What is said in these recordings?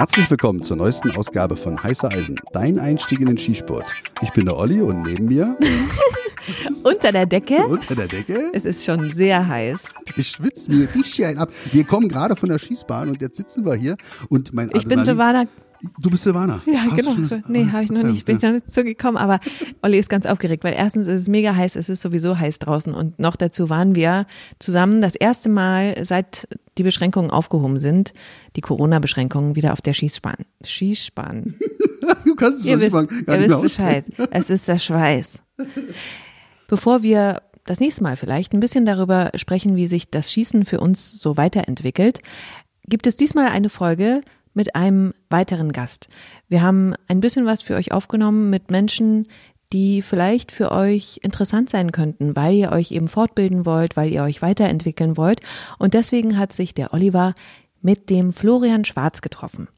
Herzlich willkommen zur neuesten Ausgabe von Heißer Eisen, dein Einstieg in den Skisport. Ich bin der Olli und neben mir Unter der Decke. unter der Decke. Es ist schon sehr heiß. Ich schwitze mir richtig ein ab. Wir kommen gerade von der Schießbahn und jetzt sitzen wir hier und mein Ich bin Adrenalin- Silvana. Du bist Silvana. Ja, Hast genau. So, nee, Ah, habe ich noch nicht. Bin ich noch nicht zugekommen. Aber Olli ist ganz aufgeregt, weil erstens ist es mega heiß. Es ist sowieso heiß draußen. Und noch dazu waren wir zusammen das erste Mal, seit die Beschränkungen aufgehoben sind, die Corona-Beschränkungen wieder auf der Schießbahn. Schießbahn. Du kannst es Ihr schon nicht wisst, gar ihr wisst Bescheid. Es ist der Schweiß. Bevor wir das nächste Mal vielleicht ein bisschen darüber sprechen, wie sich das Schießen für uns so weiterentwickelt, gibt es diesmal eine Folge mit einem weiteren Gast. Wir haben ein bisschen was für euch aufgenommen mit Menschen, die vielleicht für euch interessant sein könnten, weil ihr euch eben fortbilden wollt, weil ihr euch weiterentwickeln wollt. Und deswegen hat sich der Oliver mit dem Florian Schwarz getroffen.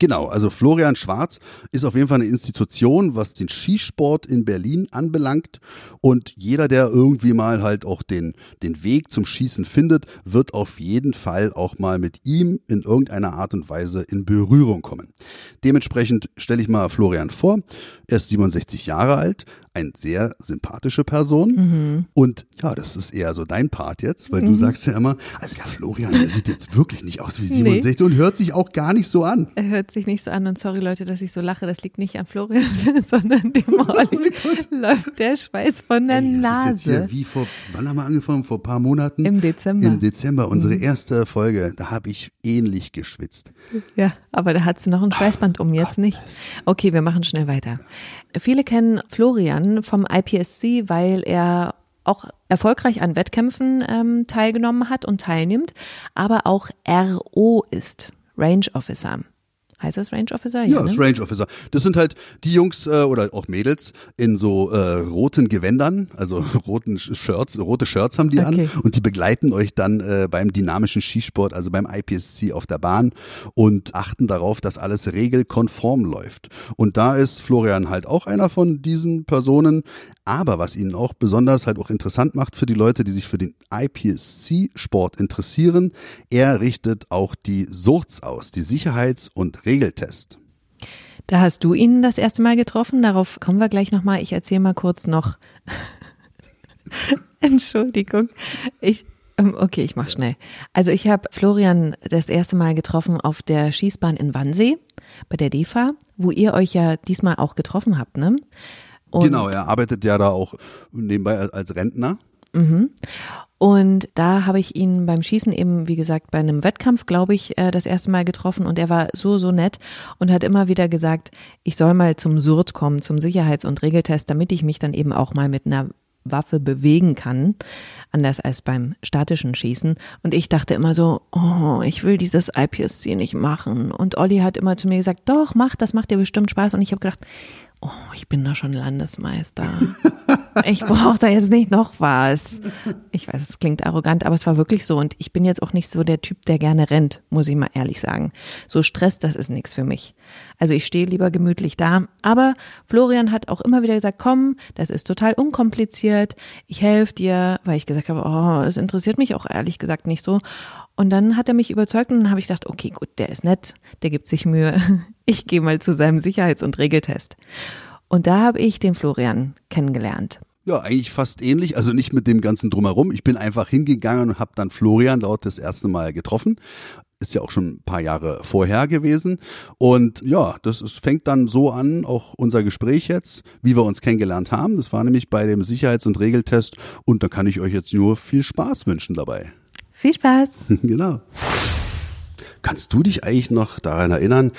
Genau, also Florian Schwarz ist auf jeden Fall eine Institution, was den Skisport in Berlin anbelangt. Und jeder, der irgendwie mal halt auch den, den Weg zum Schießen findet, wird auf jeden Fall auch mal mit ihm in irgendeiner Art und Weise in Berührung kommen. Dementsprechend stelle ich mal Florian vor. Er ist 67 Jahre alt, eine sehr sympathische Person. Und ja, das ist eher so dein Part jetzt, weil du sagst ja immer, also der Florian, der sieht jetzt wirklich nicht aus wie 67 und hört sich auch gar nicht so an. Er hört sich nicht so an und sorry Leute, dass ich so lache. Das liegt nicht an Florian, sondern dem Olli läuft der Schweiß von der Ey, das ist jetzt Nase. hier wie vor, wann haben wir angefangen? Vor ein paar Monaten? Im Dezember. Im Dezember, unsere erste Folge. Da habe ich ähnlich geschwitzt. Ja, aber da hat sie noch ein Schweißband um, jetzt nicht. Okay, wir machen schnell weiter. Viele kennen Florian vom IPSC, weil er auch erfolgreich an Wettkämpfen ähm, teilgenommen hat und teilnimmt, aber auch RO ist, Range Officer. Heißt das Range Officer? Ja, ne? das Range Officer. Das sind halt die Jungs äh, oder auch Mädels in so äh, roten Gewändern, also roten Shirts, rote Shirts haben die Okay. an und die begleiten euch dann äh, beim dynamischen Skisport, also beim IPSC auf der Bahn und achten darauf, dass alles regelkonform läuft. Und da ist Florian halt auch einer von diesen Personen. Aber was ihn auch besonders halt auch interessant macht für die Leute, die sich für den IPSC-Sport interessieren, er richtet auch die SURZ aus, die Sicherheits- und Regeltest. Da hast du ihn das erste Mal getroffen. Darauf kommen wir gleich nochmal. Ich erzähle mal kurz noch. Entschuldigung. Ich, ähm, okay, ich mach schnell. Also ich habe Florian das erste Mal getroffen auf der Schießbahn in Wannsee bei der DEFA, wo ihr euch ja diesmal auch getroffen habt, ne? Und genau, er arbeitet ja da auch nebenbei als- Rentner. Und da habe ich ihn beim Schießen eben, wie gesagt, bei einem Wettkampf, glaube ich, äh, das erste Mal getroffen und er war so, so nett und hat immer wieder gesagt, ich soll mal zum SURT kommen, zum Sicherheits- und Regeltest, damit ich mich dann eben auch mal mit einer Waffe bewegen kann, anders als beim statischen Schießen. Und ich dachte immer so, oh, ich will dieses IPSC nicht machen. Und Olli hat immer zu mir gesagt, doch, mach, das macht dir bestimmt Spaß. Und ich habe gedacht, oh, ich bin doch schon Landesmeister. Ich brauche da jetzt nicht noch was. Ich weiß, es klingt arrogant, aber es war wirklich so. Und ich bin jetzt auch nicht so der Typ, der gerne rennt, muss ich mal ehrlich sagen. So Stress, das ist nichts für mich. Also ich stehe lieber gemütlich da. Aber Florian hat auch immer wieder gesagt, komm, das ist total unkompliziert. Ich helfe dir, weil ich gesagt habe, oh, das interessiert mich auch ehrlich gesagt nicht so. Und dann hat er mich überzeugt und dann habe ich gedacht, okay, gut, der ist nett, der gibt sich Mühe. Ich gehe mal zu seinem Sicherheits- und Regeltest. Und da habe ich den Florian kennengelernt. Ja, eigentlich fast ähnlich, also nicht mit dem ganzen Drumherum. Ich bin einfach hingegangen und habe dann Florian dort das erste Mal getroffen. Ist ja auch schon ein paar Jahre vorher gewesen. Und ja, das ist, fängt dann so an, auch unser Gespräch jetzt, wie wir uns kennengelernt haben. Das war nämlich bei dem Sicherheits- und Regeltest. Und da kann ich euch jetzt nur viel Spaß wünschen dabei. Viel Spaß! genau. Kannst du dich eigentlich noch daran erinnern,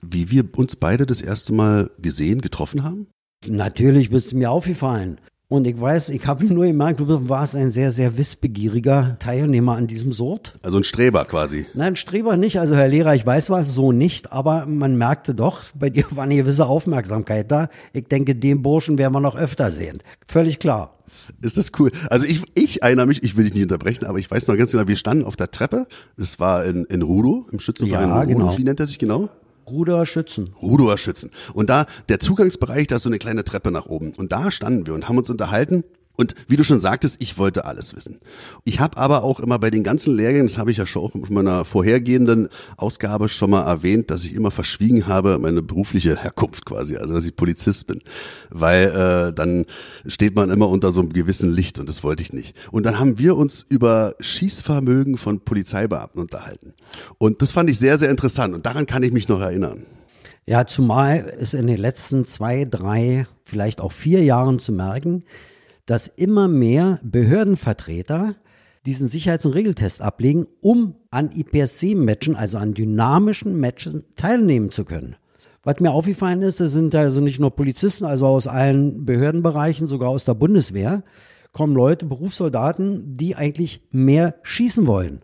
wie wir uns beide das erste Mal gesehen, getroffen haben? Natürlich bist du mir aufgefallen. Und ich weiß, ich habe nur gemerkt, du warst ein sehr, sehr wissbegieriger Teilnehmer an diesem Sort. Also ein Streber quasi. Nein, Streber nicht. Also Herr Lehrer, ich weiß was, so nicht. Aber man merkte doch, bei dir war eine gewisse Aufmerksamkeit da. Ich denke, den Burschen werden wir noch öfter sehen. Völlig klar. Ist das cool? Also ich, ich erinnere mich, ich will dich nicht unterbrechen, aber ich weiß noch ganz genau, wir standen auf der Treppe. Das war in, in Rudo, im Schützenverein Ja, Rudo. genau. Wie nennt er sich genau? Ruder Schützen. Rudoer Schützen. Und da, der Zugangsbereich, da ist so eine kleine Treppe nach oben. Und da standen wir und haben uns unterhalten. Und wie du schon sagtest, ich wollte alles wissen. Ich habe aber auch immer bei den ganzen Lehrgängen, das habe ich ja schon auch in meiner vorhergehenden Ausgabe schon mal erwähnt, dass ich immer verschwiegen habe, meine berufliche Herkunft quasi, also dass ich Polizist bin. Weil äh, dann steht man immer unter so einem gewissen Licht und das wollte ich nicht. Und dann haben wir uns über Schießvermögen von Polizeibeamten unterhalten. Und das fand ich sehr, sehr interessant und daran kann ich mich noch erinnern. Ja, zumal ist in den letzten zwei, drei, vielleicht auch vier Jahren zu merken, dass immer mehr Behördenvertreter diesen Sicherheits- und Regeltest ablegen, um an IPSC-Matchen, also an dynamischen Matchen, teilnehmen zu können. Was mir aufgefallen ist, es sind also nicht nur Polizisten, also aus allen Behördenbereichen, sogar aus der Bundeswehr, kommen Leute, Berufssoldaten, die eigentlich mehr schießen wollen.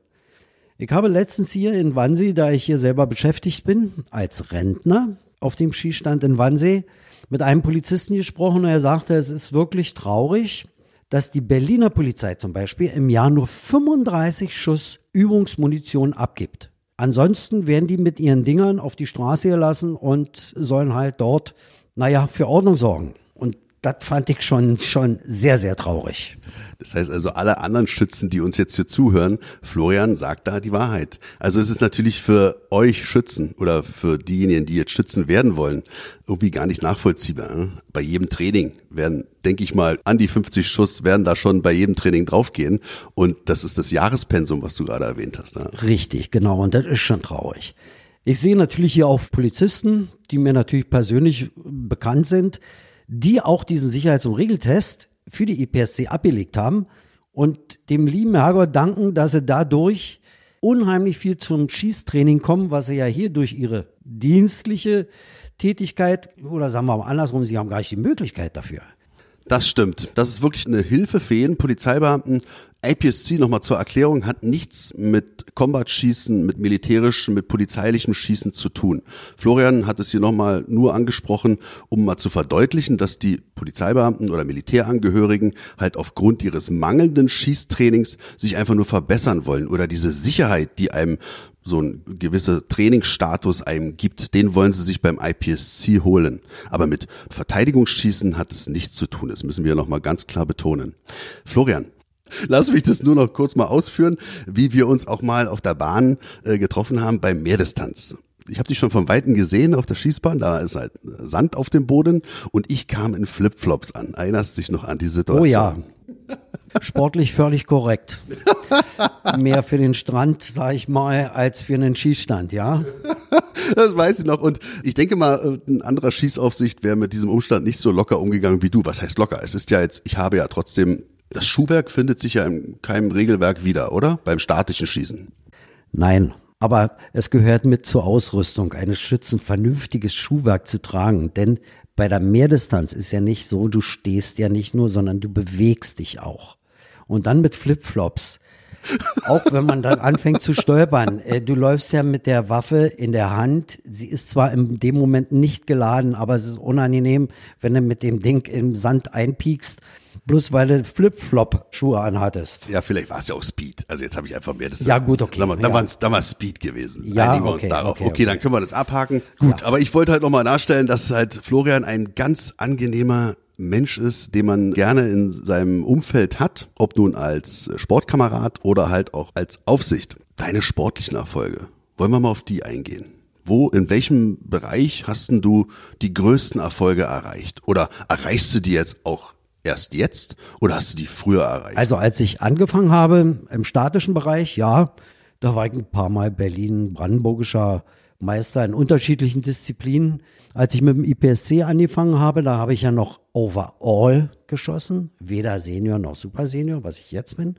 Ich habe letztens hier in Wannsee, da ich hier selber beschäftigt bin, als Rentner auf dem Skistand in Wannsee, mit einem Polizisten gesprochen und er sagte, es ist wirklich traurig, dass die Berliner Polizei zum Beispiel im Jahr nur 35 Schuss Übungsmunition abgibt. Ansonsten werden die mit ihren Dingern auf die Straße gelassen und sollen halt dort, naja, für Ordnung sorgen. Und das fand ich schon, schon sehr, sehr traurig. Das heißt also, alle anderen Schützen, die uns jetzt hier zuhören, Florian sagt da die Wahrheit. Also es ist natürlich für euch Schützen oder für diejenigen, die jetzt Schützen werden wollen, irgendwie gar nicht nachvollziehbar. Ne? Bei jedem Training werden, denke ich mal, an die 50 Schuss werden da schon bei jedem Training draufgehen. Und das ist das Jahrespensum, was du gerade erwähnt hast. Ne? Richtig, genau. Und das ist schon traurig. Ich sehe natürlich hier auch Polizisten, die mir natürlich persönlich bekannt sind, die auch diesen Sicherheits- und Regeltest für die IPSC abgelegt haben und dem lieben Herrgott danken, dass sie dadurch unheimlich viel zum Schießtraining kommen, was sie ja hier durch ihre dienstliche Tätigkeit oder sagen wir mal andersrum, sie haben gar nicht die Möglichkeit dafür. Das stimmt. Das ist wirklich eine Hilfe für jeden Polizeibeamten, APSC nochmal zur Erklärung hat nichts mit Combat-Schießen, mit militärischem, mit polizeilichem Schießen zu tun. Florian hat es hier nochmal nur angesprochen, um mal zu verdeutlichen, dass die Polizeibeamten oder Militärangehörigen halt aufgrund ihres mangelnden Schießtrainings sich einfach nur verbessern wollen oder diese Sicherheit, die einem so ein gewisser Trainingsstatus einem gibt, den wollen sie sich beim IPSC holen. Aber mit Verteidigungsschießen hat es nichts zu tun. Das müssen wir nochmal ganz klar betonen. Florian, Lass mich das nur noch kurz mal ausführen, wie wir uns auch mal auf der Bahn äh, getroffen haben beim Mehrdistanz. Ich habe dich schon von Weitem gesehen auf der Schießbahn, da ist halt Sand auf dem Boden und ich kam in Flipflops an. Erinnerst dich noch an die Situation? Oh ja. Sportlich völlig korrekt. Mehr für den Strand, sag ich mal, als für einen Schießstand, ja? Das weiß ich noch. Und ich denke mal, äh, ein anderer Schießaufsicht wäre mit diesem Umstand nicht so locker umgegangen wie du. Was heißt locker? Es ist ja jetzt, ich habe ja trotzdem das Schuhwerk findet sich ja in keinem Regelwerk wieder, oder? Beim statischen Schießen. Nein, aber es gehört mit zur Ausrüstung eines Schützen vernünftiges Schuhwerk zu tragen, denn bei der Mehrdistanz ist ja nicht so, du stehst ja nicht nur, sondern du bewegst dich auch. Und dann mit Flipflops. Auch wenn man dann anfängt zu stolpern. Äh, du läufst ja mit der Waffe in der Hand. Sie ist zwar in dem Moment nicht geladen, aber es ist unangenehm, wenn du mit dem Ding im Sand einpiekst bloß weil du Flip-Flop-Schuhe anhattest. Ja, vielleicht war es ja auch Speed. Also jetzt habe ich einfach mehr das. Ja, gut, okay. Sag mal, da ja. war es Speed gewesen. Ja, Einigen wir okay, uns darauf. okay, Okay, okay. dann können wir das abhaken. Gut, Ja. aber ich wollte halt nochmal nachstellen, dass halt Florian ein ganz angenehmer Mensch ist, den man gerne in seinem Umfeld hat, ob nun als Sportkamerad oder halt auch als Aufsicht. Deine sportlichen Erfolge. Wollen wir mal auf die eingehen? Wo, in welchem Bereich hast denn du die größten Erfolge erreicht? Oder erreichst du die jetzt auch erst jetzt oder hast du die früher erreicht? Also als ich angefangen habe im statischen Bereich, ja, da war ich ein paar Mal Berlin-Brandenburgischer Meister in unterschiedlichen Disziplinen. Als ich mit dem IPSC angefangen habe, da habe ich ja noch Overall geschossen, weder Senior noch Super Senior, was ich jetzt bin,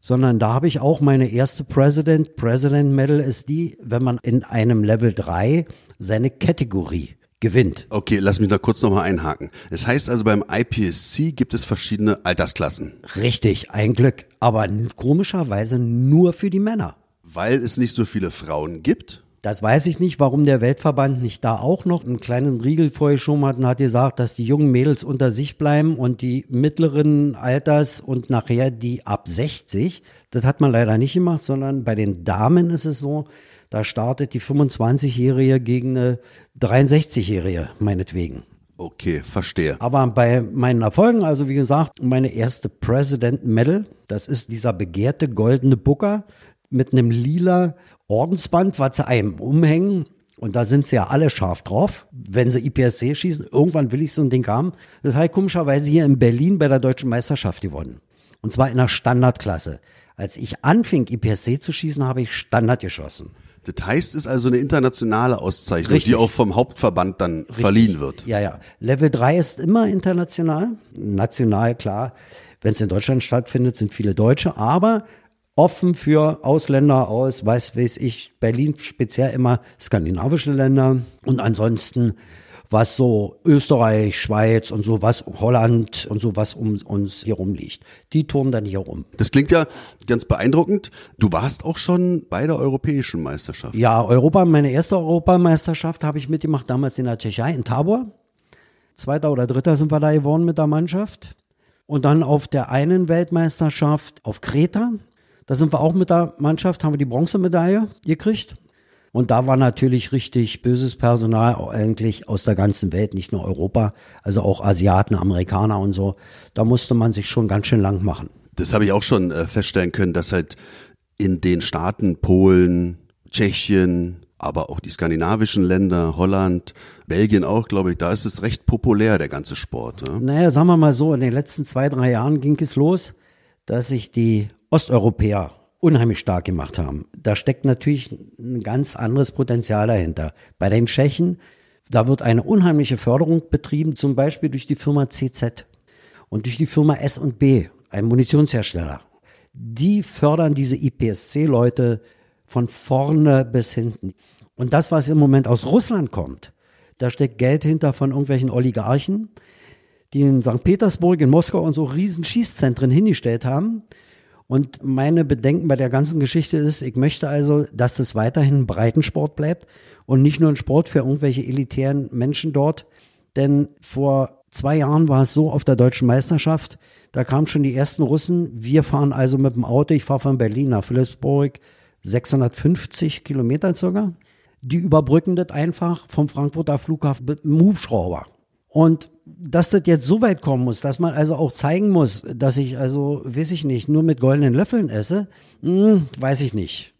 sondern da habe ich auch meine erste President, President Medal ist die, wenn man in einem Level 3 seine Kategorie gewinnt. Okay, lass mich da kurz nochmal einhaken. Es heißt also beim IPSC gibt es verschiedene Altersklassen, Richtig, ein Glück, aber komischerweise nur für die Männer. weil es nicht so viele Frauen gibt. Das weiß ich nicht, warum der Weltverband nicht da auch noch einen kleinen Riegel vorgeschoben hat und hat gesagt, dass die jungen Mädels unter sich bleiben und die mittleren Alters und nachher die ab 60. Das hat man leider nicht gemacht, sondern bei den Damen ist es so, da startet die 25-Jährige gegen eine 63-Jährige, meinetwegen. Okay, verstehe. Aber bei meinen Erfolgen, also wie gesagt, meine erste President Medal, das ist dieser begehrte goldene Booker mit einem lila Ordensband, was sie einem umhängen. Und da sind sie ja alle scharf drauf, wenn sie IPSC schießen. Irgendwann will ich so ein Ding haben. Das habe ich komischerweise hier in Berlin bei der Deutschen Meisterschaft gewonnen. Und zwar in der Standardklasse. Als ich anfing, IPSC zu schießen, habe ich Standard geschossen. Das heißt, es ist also eine internationale Auszeichnung, Richtig. die auch vom Hauptverband dann verliehen wird. Ja, ja. Level 3 ist immer international. National, klar. Wenn es in Deutschland stattfindet, sind viele Deutsche, aber offen für Ausländer aus, weiß, weiß ich, Berlin speziell immer skandinavische Länder und ansonsten was so Österreich, Schweiz und so was, Holland und so was um uns hier rumliegt. Die turnen dann hier rum. Das klingt ja ganz beeindruckend. Du warst auch schon bei der europäischen Meisterschaft. Ja, Europa, meine erste Europameisterschaft habe ich mitgemacht, damals in der Tschechei, in Tabor. Zweiter oder dritter sind wir da geworden mit der Mannschaft. Und dann auf der einen Weltmeisterschaft auf Kreta. Da sind wir auch mit der Mannschaft, haben wir die Bronzemedaille gekriegt. Und da war natürlich richtig böses Personal eigentlich aus der ganzen Welt, nicht nur Europa, also auch Asiaten, Amerikaner und so. Da musste man sich schon ganz schön lang machen. Das habe ich auch schon äh, feststellen können, dass halt in den Staaten Polen, Tschechien, aber auch die skandinavischen Länder, Holland, Belgien auch, glaube ich, da ist es recht populär, der ganze Sport. Ne? Naja, sagen wir mal so, in den letzten zwei, drei Jahren ging es los, dass sich die Osteuropäer unheimlich stark gemacht haben. Da steckt natürlich ein ganz anderes Potenzial dahinter. Bei den Tschechen, da wird eine unheimliche Förderung betrieben, zum Beispiel durch die Firma CZ und durch die Firma S&B, ein Munitionshersteller. Die fördern diese IPSC-Leute von vorne bis hinten. Und das, was im Moment aus Russland kommt, da steckt Geld hinter von irgendwelchen Oligarchen, die in St. Petersburg, in Moskau und so riesen Schießzentren hingestellt haben. Und meine Bedenken bei der ganzen Geschichte ist, ich möchte also, dass das weiterhin ein Breitensport bleibt und nicht nur ein Sport für irgendwelche elitären Menschen dort. Denn vor zwei Jahren war es so auf der deutschen Meisterschaft, da kamen schon die ersten Russen. Wir fahren also mit dem Auto, ich fahre von Berlin nach Philipsburg, 650 Kilometer circa. Die überbrücken das einfach vom Frankfurter Flughafen mit dem Hubschrauber. Und dass das jetzt so weit kommen muss, dass man also auch zeigen muss, dass ich also, weiß ich nicht, nur mit goldenen Löffeln esse, hm, weiß ich nicht.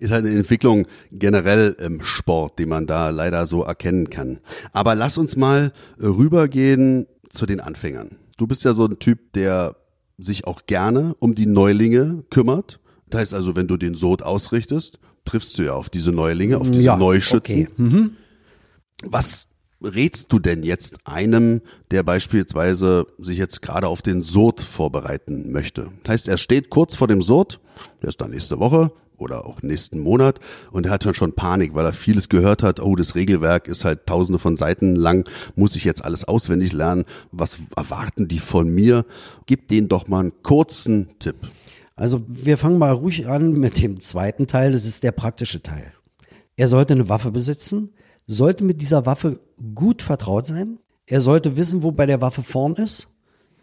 Ist halt eine Entwicklung generell im Sport, die man da leider so erkennen kann. Aber lass uns mal rübergehen zu den Anfängern. Du bist ja so ein Typ, der sich auch gerne um die Neulinge kümmert. Das heißt also, wenn du den Sod ausrichtest, triffst du ja auf diese Neulinge, auf diese Ja, Neuschützen. okay. Mhm. Was rätst du denn jetzt einem, der beispielsweise sich jetzt gerade auf den Sod vorbereiten möchte? Das heißt, er steht kurz vor dem Sod, der ist dann nächste Woche oder auch nächsten Monat und er hat dann schon Panik, weil er vieles gehört hat, oh, das Regelwerk ist halt tausende von Seiten lang, muss ich jetzt alles auswendig lernen, was erwarten die von mir? Gib denen doch mal einen kurzen Tipp. Also wir fangen mal ruhig an mit dem zweiten Teil, das ist der praktische Teil. Er sollte eine Waffe besitzen, sollte mit dieser Waffe gut vertraut sein, er sollte wissen, wo bei der Waffe vorn ist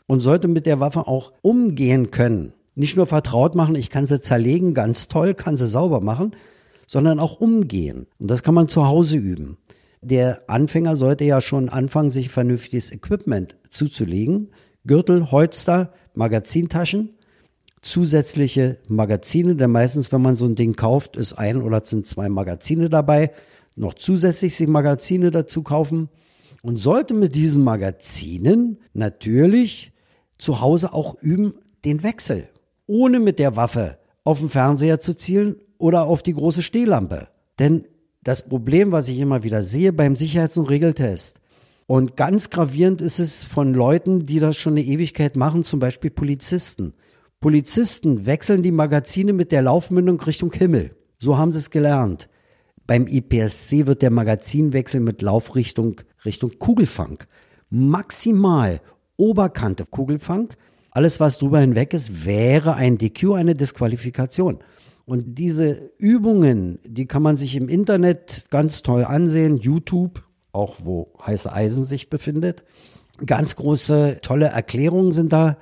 und sollte mit der Waffe auch umgehen können. Nicht nur vertraut machen, ich kann sie zerlegen, ganz toll, kann sie sauber machen, sondern auch umgehen. Und das kann man zu Hause üben. Der Anfänger sollte ja schon anfangen, sich vernünftiges Equipment zuzulegen. Gürtel, Holster, Magazintaschen, zusätzliche Magazine, denn meistens, wenn man so ein Ding kauft, ist ein oder sind zwei Magazine dabei, noch zusätzlich sich Magazine dazu kaufen und sollte mit diesen Magazinen natürlich zu Hause auch üben den Wechsel, ohne mit der Waffe auf den Fernseher zu zielen oder auf die große Stehlampe. Denn das Problem, was ich immer wieder sehe beim Sicherheits- und Regeltest, und ganz gravierend ist es von Leuten, die das schon eine Ewigkeit machen, zum Beispiel Polizisten. Polizisten wechseln die Magazine mit der Laufmündung Richtung Himmel. So haben sie es gelernt. Beim IPSC wird der Magazinwechsel mit Laufrichtung Richtung Kugelfang. Maximal Oberkante Kugelfang. Alles, was drüber hinweg ist, wäre ein DQ, eine Disqualifikation. Und diese Übungen, die kann man sich im Internet ganz toll ansehen, YouTube, auch wo heiße Eisen sich befindet. Ganz große, tolle Erklärungen sind da.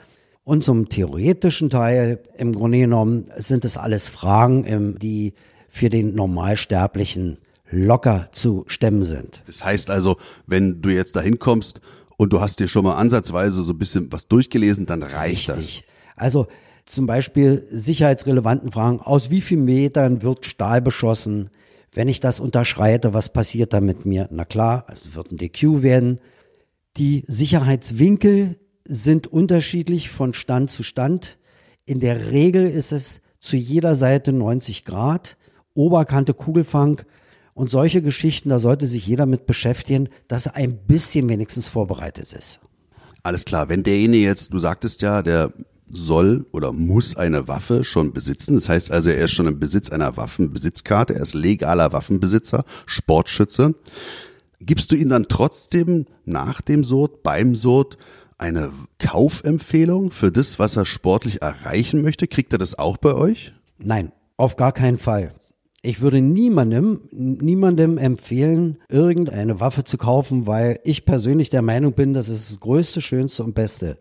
Und zum theoretischen Teil, im Grunde genommen, sind es alles Fragen, ähm, die für den Normalsterblichen locker zu stemmen sind. Das heißt also, wenn du jetzt da hinkommst und du hast dir schon mal ansatzweise so ein bisschen was durchgelesen, dann reicht Richtig. Also zum Beispiel sicherheitsrelevanten Fragen, aus wie vielen Metern wird Stahl beschossen? Wenn ich das unterschreite, was passiert da mit mir? Na klar, es wird ein DQ werden. Die Sicherheitswinkel sind unterschiedlich von Stand zu Stand. In der Regel ist es zu jeder Seite 90 Grad, Oberkante Kugelfang und solche Geschichten, da sollte sich jeder mit beschäftigen, dass er ein bisschen wenigstens vorbereitet ist. Alles klar, wenn derjenige jetzt, du sagtest ja, der soll oder muss eine Waffe schon besitzen. Das heißt also, er ist schon im Besitz einer Waffenbesitzkarte, er ist legaler Waffenbesitzer, Sportschütze. Gibst du ihm dann trotzdem nach dem Sod, beim Sod, eine Kaufempfehlung für das, was er sportlich erreichen möchte? Kriegt er das auch bei euch? Nein, auf gar keinen Fall. Ich würde niemandem, niemandem empfehlen, irgendeine Waffe zu kaufen, weil ich persönlich der Meinung bin, das ist das Größte, Schönste und Beste.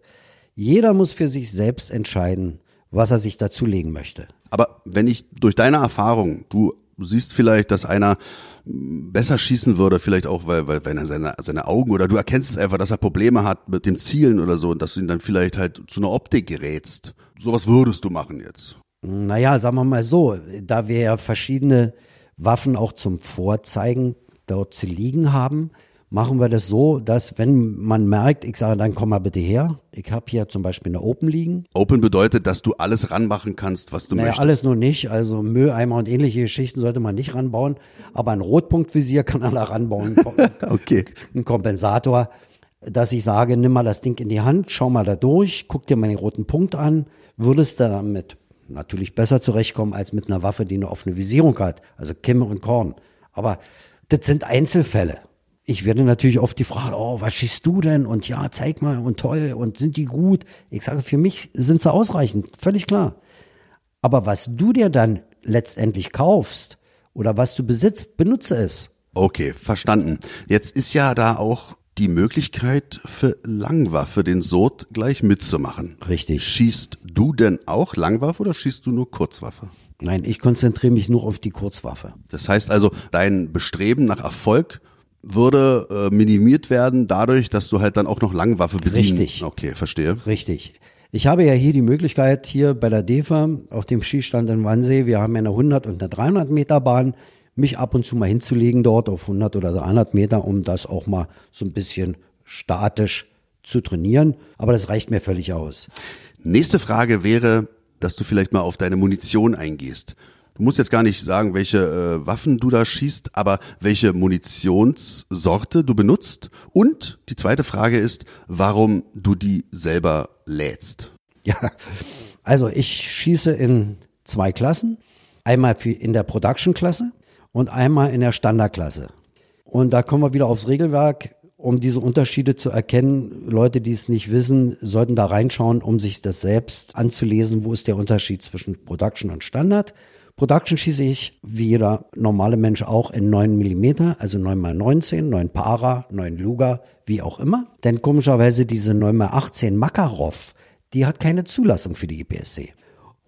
Jeder muss für sich selbst entscheiden, was er sich dazulegen möchte. Aber wenn ich durch deine Erfahrung, du siehst vielleicht, dass einer besser schießen würde, vielleicht auch, weil, weil wenn er seine, seine Augen oder du erkennst es einfach, dass er Probleme hat mit dem Zielen oder so und dass du ihn dann vielleicht halt zu einer Optik gerätst. Sowas würdest du machen jetzt. Naja, sagen wir mal so, da wir ja verschiedene Waffen auch zum Vorzeigen dort zu liegen haben, machen wir das so, dass wenn man merkt, ich sage, dann komm mal bitte her. Ich habe hier zum Beispiel eine Open liegen. Open bedeutet, dass du alles ranmachen kannst, was du naja, möchtest. alles nur nicht. Also Mülleimer und ähnliche Geschichten sollte man nicht ranbauen. Aber ein Rotpunktvisier kann man da ranbauen. okay. Ein Kompensator, dass ich sage, nimm mal das Ding in die Hand, schau mal da durch, guck dir mal den roten Punkt an, würdest du damit natürlich besser zurechtkommen als mit einer Waffe, die eine offene Visierung hat, also Kimme und Korn. Aber das sind Einzelfälle ich werde natürlich oft die Frage, oh, was schießt du denn? Und ja, zeig mal und toll und sind die gut? Ich sage, für mich sind sie ausreichend, völlig klar. Aber was du dir dann letztendlich kaufst oder was du besitzt, benutze es. Okay, verstanden. Jetzt ist ja da auch die Möglichkeit für Langwaffe den Sod gleich mitzumachen. Richtig. Schießt du denn auch Langwaffe oder schießt du nur Kurzwaffe? Nein, ich konzentriere mich nur auf die Kurzwaffe. Das heißt also, dein Bestreben nach Erfolg würde äh, minimiert werden dadurch, dass du halt dann auch noch Langwaffe bedienst. Richtig. Okay, verstehe. Richtig. Ich habe ja hier die Möglichkeit, hier bei der DEFA auf dem Skistand in Wannsee, wir haben ja eine 100 und eine 300 Meter Bahn, mich ab und zu mal hinzulegen dort auf 100 oder 300 Meter, um das auch mal so ein bisschen statisch zu trainieren. Aber das reicht mir völlig aus. Nächste Frage wäre, dass du vielleicht mal auf deine Munition eingehst. Du musst jetzt gar nicht sagen, welche äh, Waffen du da schießt, aber welche Munitionssorte du benutzt. Und die zweite Frage ist, warum du die selber lädst. Ja, also ich schieße in zwei Klassen. Einmal in der Production-Klasse und einmal in der Standard-Klasse. Und da kommen wir wieder aufs Regelwerk. Um diese Unterschiede zu erkennen, Leute, die es nicht wissen, sollten da reinschauen, um sich das selbst anzulesen. Wo ist der Unterschied zwischen Production und Standard? Production schieße ich, wie jeder normale Mensch auch, in 9 mm, also 9 x 19, 9 Para, 9 Luger, wie auch immer. Denn komischerweise diese 9 x 18 Makarov, die hat keine Zulassung für die IPSC.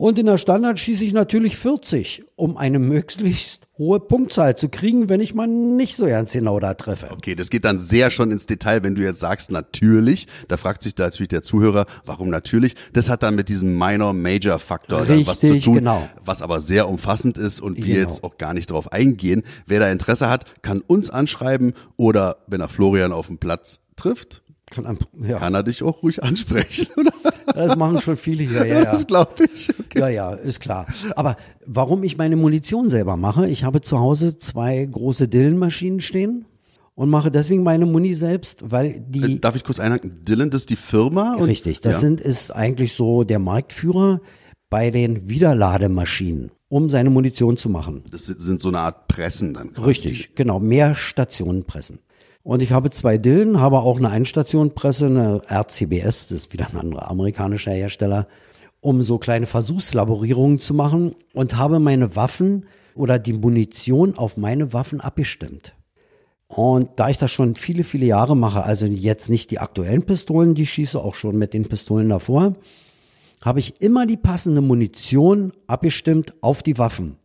Und in der Standard schieße ich natürlich 40, um eine möglichst hohe Punktzahl zu kriegen, wenn ich mal nicht so ernst genau da treffe. Okay, das geht dann sehr schon ins Detail, wenn du jetzt sagst natürlich. Da fragt sich da natürlich der Zuhörer, warum natürlich? Das hat dann mit diesem Minor-Major-Faktor was zu tun, genau. was aber sehr umfassend ist und wir Genau. jetzt auch gar nicht drauf eingehen. Wer da Interesse hat, kann uns anschreiben oder wenn er Florian auf dem Platz trifft, Kann, ja, kann er dich auch ruhig ansprechen, oder? Das machen schon viele hier, ja, ja. Das glaube ich. Okay. Ja, ja, ist klar. Aber warum ich meine Munition selber mache, ich habe zu Hause zwei große Dillenmaschinen stehen und mache deswegen meine Muni selbst, weil Äh, die Darf ich kurz einhaken? Dylan, das ist die Firma? Und, richtig, das ja. sind ist eigentlich so der Marktführer bei den Wiederlademaschinen, um seine Munition zu machen. Das sind so eine Art Pressen dann. Quasi. Richtig, genau, mehr Stationen pressen. Und ich habe zwei Dillen, habe auch eine Einstationpresse, eine RCBS, das ist wieder ein anderer amerikanischer Hersteller, um so kleine Versuchslaborierungen zu machen und habe meine Waffen oder die Munition auf meine Waffen abgestimmt. Und da ich das schon viele, viele Jahre mache, also jetzt nicht die aktuellen Pistolen, die schieße auch schon mit den Pistolen davor, habe ich immer die passende Munition abgestimmt auf die Waffen.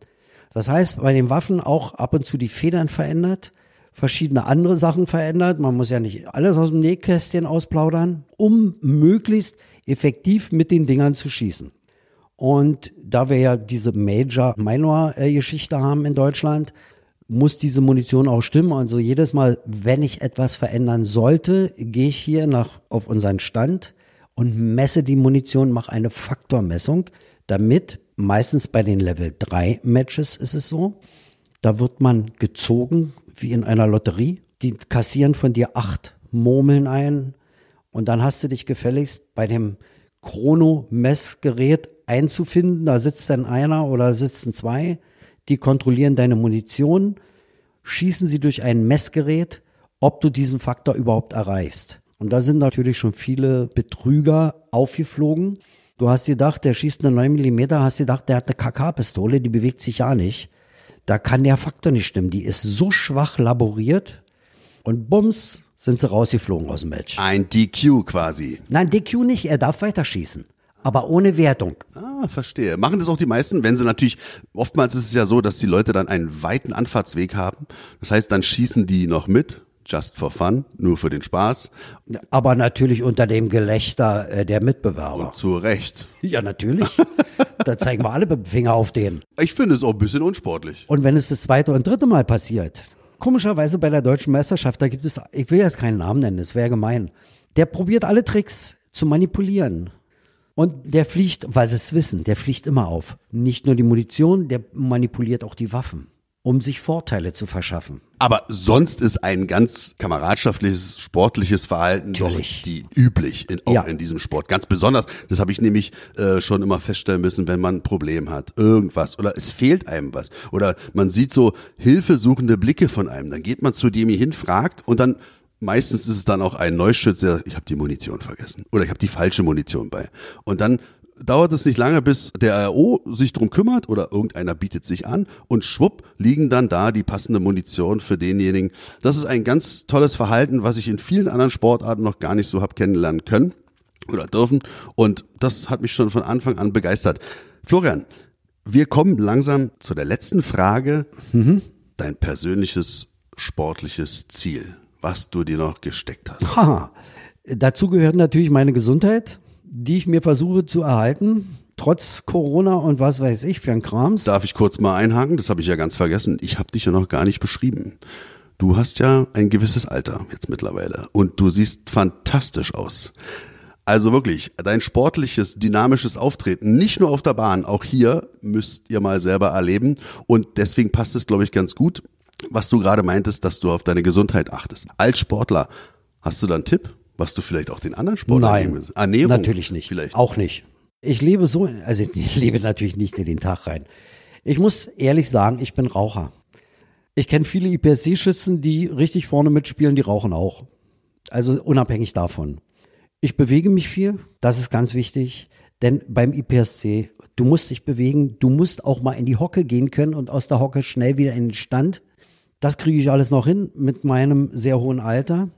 Das heißt, bei den Waffen auch ab und zu die Federn verändert, verschiedene andere Sachen verändert. Man muss ja nicht alles aus dem Nähkästchen ausplaudern, um möglichst effektiv mit den Dingern zu schießen. Und da wir ja diese Major-Minor-Geschichte haben in Deutschland, muss diese Munition auch stimmen. Also jedes Mal, wenn ich etwas verändern sollte, gehe ich hier nach, auf unseren Stand und messe die Munition, mache eine Faktormessung, damit meistens bei den Level 3 Matches ist es so, da wird man gezogen wie in einer Lotterie. Die kassieren von dir acht Murmeln ein und dann hast du dich gefälligst bei dem Chrono-Messgerät einzufinden. Da sitzt dann einer oder sitzen zwei, die kontrollieren deine Munition, schießen sie durch ein Messgerät, ob du diesen Faktor überhaupt erreichst. Und da sind natürlich schon viele Betrüger aufgeflogen. Du hast gedacht, der schießt eine 9 mm, hast gedacht, der hat eine KK-Pistole, die bewegt sich ja nicht. Da kann der Faktor nicht stimmen. Die ist so schwach laboriert und bums, sind sie rausgeflogen aus dem Match. Ein DQ quasi. Nein, DQ nicht, er darf weiterschießen. Aber ohne Wertung. Ah, verstehe. Machen das auch die meisten, wenn sie natürlich, oftmals ist es ja so, dass die Leute dann einen weiten Anfahrtsweg haben. Das heißt, dann schießen die noch mit, just for fun, nur für den Spaß. Aber natürlich unter dem Gelächter äh, der Mitbewerber. Und zu Recht. Ja, natürlich. da zeigen wir alle mit dem Finger auf den. Ich finde es auch ein bisschen unsportlich. Und wenn es das zweite und dritte Mal passiert, komischerweise bei der deutschen Meisterschaft, da gibt es, ich will jetzt keinen Namen nennen, das wäre gemein. Der probiert alle Tricks zu manipulieren. Und der fliegt, weil sie es wissen, der fliegt immer auf. Nicht nur die Munition, der manipuliert auch die Waffen, um sich Vorteile zu verschaffen. Aber sonst ist ein ganz kameradschaftliches, sportliches Verhalten Natürlich. doch die üblich in, auch Ja. in diesem Sport. Ganz besonders, das habe ich nämlich äh, schon immer feststellen müssen, wenn man ein Problem hat, irgendwas oder es fehlt einem was oder man sieht so hilfesuchende Blicke von einem, dann geht man zu dem hin, fragt und dann meistens ist es dann auch ein Neuschützer, ich habe die Munition vergessen oder ich habe die falsche Munition bei. Und dann dauert es nicht lange, bis der RO sich drum kümmert oder irgendeiner bietet sich an und schwupp liegen dann da die passende Munition für denjenigen. Das ist ein ganz tolles Verhalten, was ich in vielen anderen Sportarten noch gar nicht so habe kennenlernen können oder dürfen und das hat mich schon von Anfang an begeistert. Florian, wir kommen langsam zu der letzten Frage. Dein persönliches sportliches Ziel, was du dir noch gesteckt hast. Haha. Dazu gehört natürlich meine Gesundheit, die ich mir versuche zu erhalten, trotz Corona und was weiß ich für ein Krams. Darf ich kurz mal einhaken? Das habe ich ja ganz vergessen. Ich habe dich ja noch gar nicht beschrieben. Du hast ja ein gewisses Alter jetzt mittlerweile und du siehst fantastisch aus. Also wirklich, dein sportliches, dynamisches Auftreten, nicht nur auf der Bahn, auch hier müsst ihr mal selber erleben. Und deswegen passt es, glaube ich, ganz gut, was du gerade meintest, dass du auf deine Gesundheit achtest. Als Sportler, hast du da einen Tipp, was du vielleicht auch den anderen Sportlern Nein? Ernährung? natürlich nicht. Vielleicht. Auch nicht. Ich lebe so, also ich lebe natürlich nicht in den Tag rein. Ich muss ehrlich sagen, ich bin Raucher. Ich kenne viele IPSC-Schützen, die richtig vorne mitspielen, die rauchen auch. Also unabhängig davon. Ich bewege mich viel, das ist ganz wichtig, denn beim IPSC, du musst dich bewegen, du musst auch mal in die Hocke gehen können und aus der Hocke schnell wieder in den Stand. Das kriege ich alles noch hin mit meinem sehr hohen Alter.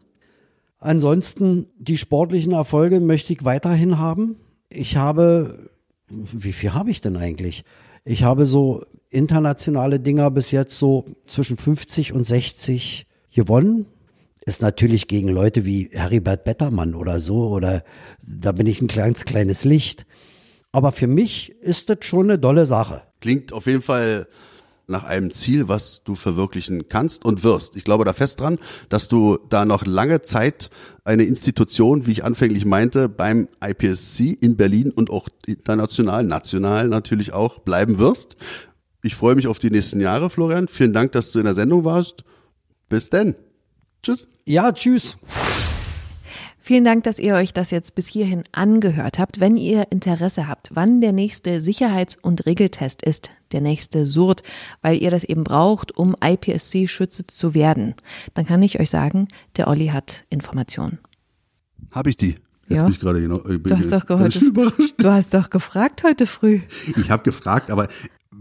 Ansonsten die sportlichen Erfolge möchte ich weiterhin haben. Ich habe, wie viel habe ich denn eigentlich? Ich habe so internationale Dinger bis jetzt so zwischen 50 und 60 gewonnen. Ist natürlich gegen Leute wie Heribert Bettermann oder so, oder da bin ich ein kleines, kleines Licht. Aber für mich ist das schon eine dolle Sache. Klingt auf jeden Fall nach einem Ziel, was du verwirklichen kannst und wirst. Ich glaube da fest dran, dass du da noch lange Zeit eine Institution, wie ich anfänglich meinte, beim IPSC in Berlin und auch international, national natürlich auch bleiben wirst. Ich freue mich auf die nächsten Jahre, Florian. Vielen Dank, dass du in der Sendung warst. Bis denn. Tschüss. Ja, tschüss. Vielen Dank, dass ihr euch das jetzt bis hierhin angehört habt. Wenn ihr Interesse habt, wann der nächste Sicherheits- und Regeltest ist, der nächste Surt, weil ihr das eben braucht, um IPSC-Schütze zu werden, dann kann ich euch sagen, der Olli hat Informationen. Habe ich die? Jetzt Ja. bin ich gerade genau. Ich bin Du hast doch heute, du hast doch gefragt heute früh. Ich habe gefragt, aber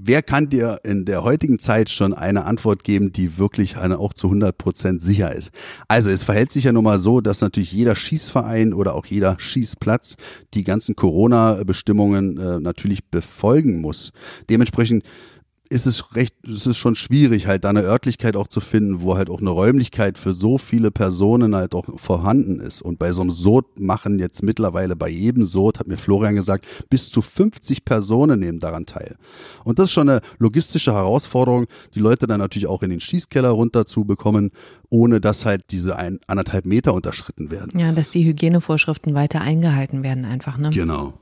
wer kann dir in der heutigen Zeit schon eine Antwort geben, die wirklich auch zu 100 Prozent sicher ist? Also es verhält sich ja nun mal so, dass natürlich jeder Schießverein oder auch jeder Schießplatz die ganzen Corona-Bestimmungen äh, natürlich befolgen muss. Dementsprechend ist es recht, ist es schon schwierig, halt da eine Örtlichkeit auch zu finden, wo halt auch eine Räumlichkeit für so viele Personen halt auch vorhanden ist. Und bei so einem Sod machen jetzt mittlerweile bei jedem Sod, hat mir Florian gesagt, bis zu 50 Personen nehmen daran teil. Und das ist schon eine logistische Herausforderung, die Leute dann natürlich auch in den Schießkeller runter zu bekommen, ohne dass halt diese ein, anderthalb Meter unterschritten werden. Ja, dass die Hygienevorschriften weiter eingehalten werden einfach, ne? Genau.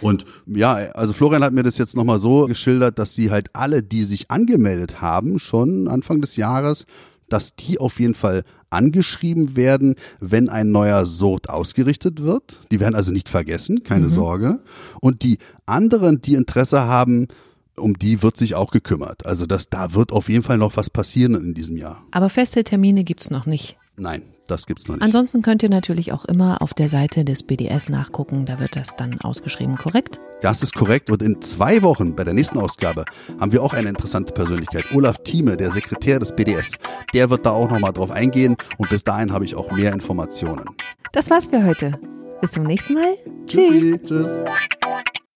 Und ja, also Florian hat mir das jetzt nochmal so geschildert, dass sie halt alle, die sich angemeldet haben, schon Anfang des Jahres, dass die auf jeden Fall angeschrieben werden, wenn ein neuer Sort ausgerichtet wird. Die werden also nicht vergessen, keine mhm. Sorge. Und die anderen, die Interesse haben, um die wird sich auch gekümmert. Also das, da wird auf jeden Fall noch was passieren in diesem Jahr. Aber feste Termine gibt's noch nicht. Nein, das gibt's noch nicht. Ansonsten könnt ihr natürlich auch immer auf der Seite des BDS nachgucken, da wird das dann ausgeschrieben, korrekt? Das ist korrekt und in zwei Wochen bei der nächsten Ausgabe haben wir auch eine interessante Persönlichkeit. Olaf Thieme, der Sekretär des BDS. Der wird da auch nochmal drauf eingehen und bis dahin habe ich auch mehr Informationen. Das war's für heute. Bis zum nächsten Mal. Tschüss. Tschüss.